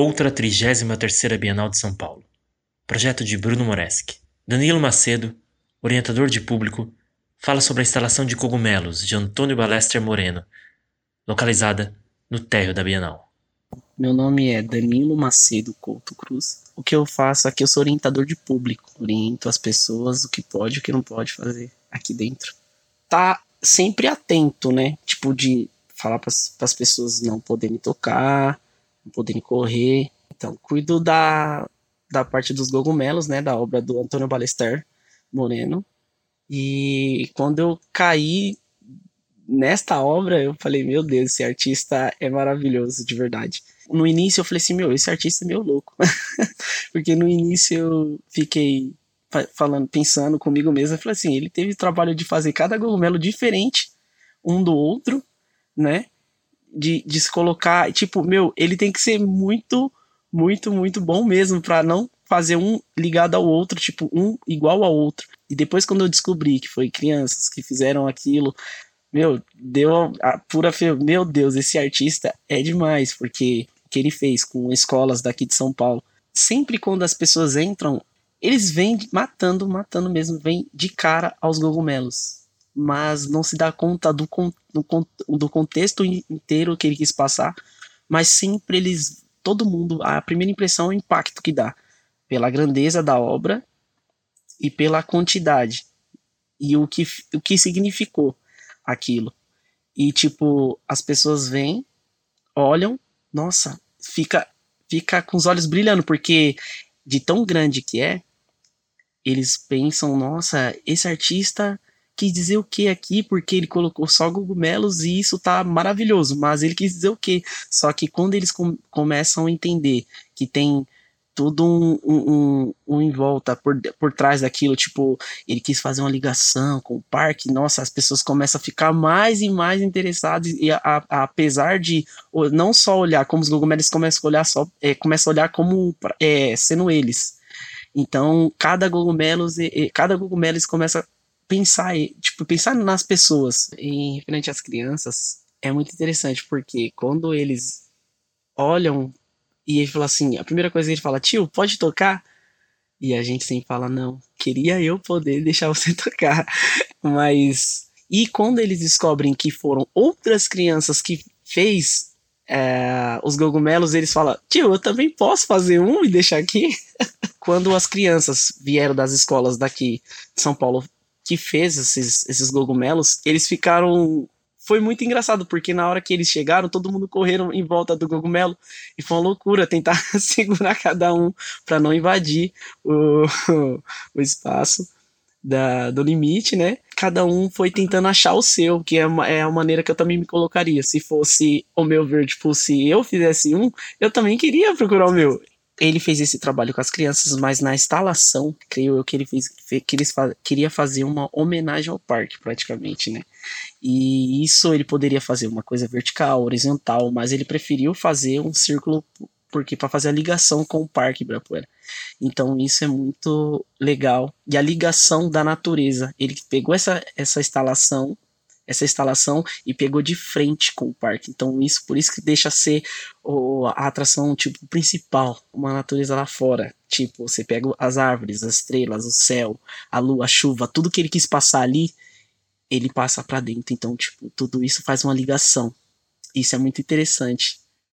Outra 33ª Bienal de São Paulo. Projeto de Bruno Moreschi. Danilo Macedo, orientador de público, fala sobre a instalação de cogumelos de Antônio Balester Moreno, localizada no térreo da Bienal. Meu nome é Danilo Macedo Couto Cruz. O que eu faço aqui, eu sou orientador de público. Oriento as pessoas o que pode e o que não pode fazer aqui dentro. Tá sempre atento, né? Tipo, de falar para as pessoas não poderem tocar, não poderem correr. Então, cuido da, da parte dos cogumelos, né? Da obra do Antônio Balester Moreno. E quando eu caí nesta obra, eu falei, meu Deus, esse artista é maravilhoso, de verdade. No início eu falei assim, meu, esse artista é meio louco. Porque no início eu fiquei falando, pensando comigo mesmo, eu falei assim, ele teve trabalho de fazer cada cogumelo diferente um do outro, né? De, de se colocar, tipo, meu, ele tem que ser muito, muito, muito bom mesmo para não fazer um ligado ao outro, tipo, um igual ao outro. E depois quando eu descobri que foi crianças que fizeram aquilo, meu, deu a pura fe... meu Deus, esse artista é demais, porque o que ele fez com escolas daqui de São Paulo, sempre quando as pessoas entram, eles vêm matando, matando mesmo, vêm de cara aos cogumelos. Mas não se dá conta do, do, do contexto inteiro que ele quis passar. Mas sempre eles. Todo mundo. A primeira impressão é o impacto que dá. Pela grandeza da obra e pela quantidade. E o que, o que significou aquilo. E, tipo, as pessoas vêm, olham, nossa, fica, fica com os olhos brilhando, porque de tão grande que é, eles pensam, nossa, esse artista quis dizer o que aqui porque ele colocou só cogumelos e isso tá maravilhoso, mas ele quis dizer o que? Só que quando eles com, começam a entender que tem tudo um, um, um, em volta por, por trás daquilo, tipo, ele quis fazer uma ligação com o parque, nossa, as pessoas começam a ficar mais e mais interessadas, e a, a, apesar de não só olhar como os cogumelos começam a olhar só, é, começam a olhar como é, sendo eles. Então, cada cogumelo, cada cogumelo eles começam a pensar, tipo, pensar nas pessoas. Em referente às crianças, é muito interessante, porque quando eles olham e ele fala assim: a primeira coisa que ele fala, tio, pode tocar? E a gente sempre fala: não, queria eu poder deixar você tocar. Mas. E quando eles descobrem que foram outras crianças que fez é, os cogumelos, eles falam: tio, eu também posso fazer um e deixar aqui? quando as crianças vieram das escolas daqui de São Paulo que fez esses, esses cogumelos, eles ficaram. Foi muito engraçado, porque na hora que eles chegaram, todo mundo correram em volta do cogumelo e foi uma loucura tentar segurar cada um para não invadir o, o espaço da, do limite, né? Cada um foi tentando achar o seu, que é, uma, é a maneira que eu também me colocaria. Se fosse o meu ver, tipo, se eu fizesse um, eu também queria procurar o meu ele fez esse trabalho com as crianças, mas na instalação, creio eu que ele fez que eles fa queria fazer uma homenagem ao parque, praticamente, né? E isso ele poderia fazer uma coisa vertical, horizontal, mas ele preferiu fazer um círculo porque para fazer a ligação com o Parque Ibirapuera. Então isso é muito legal. E a ligação da natureza, ele pegou essa, essa instalação essa instalação e pegou de frente com o parque. Então isso por isso que deixa ser o, a atração tipo principal, uma natureza lá fora. Tipo, você pega as árvores, as estrelas, o céu, a lua, a chuva, tudo que ele quis passar ali, ele passa para dentro. Então, tipo, tudo isso faz uma ligação. Isso é muito interessante.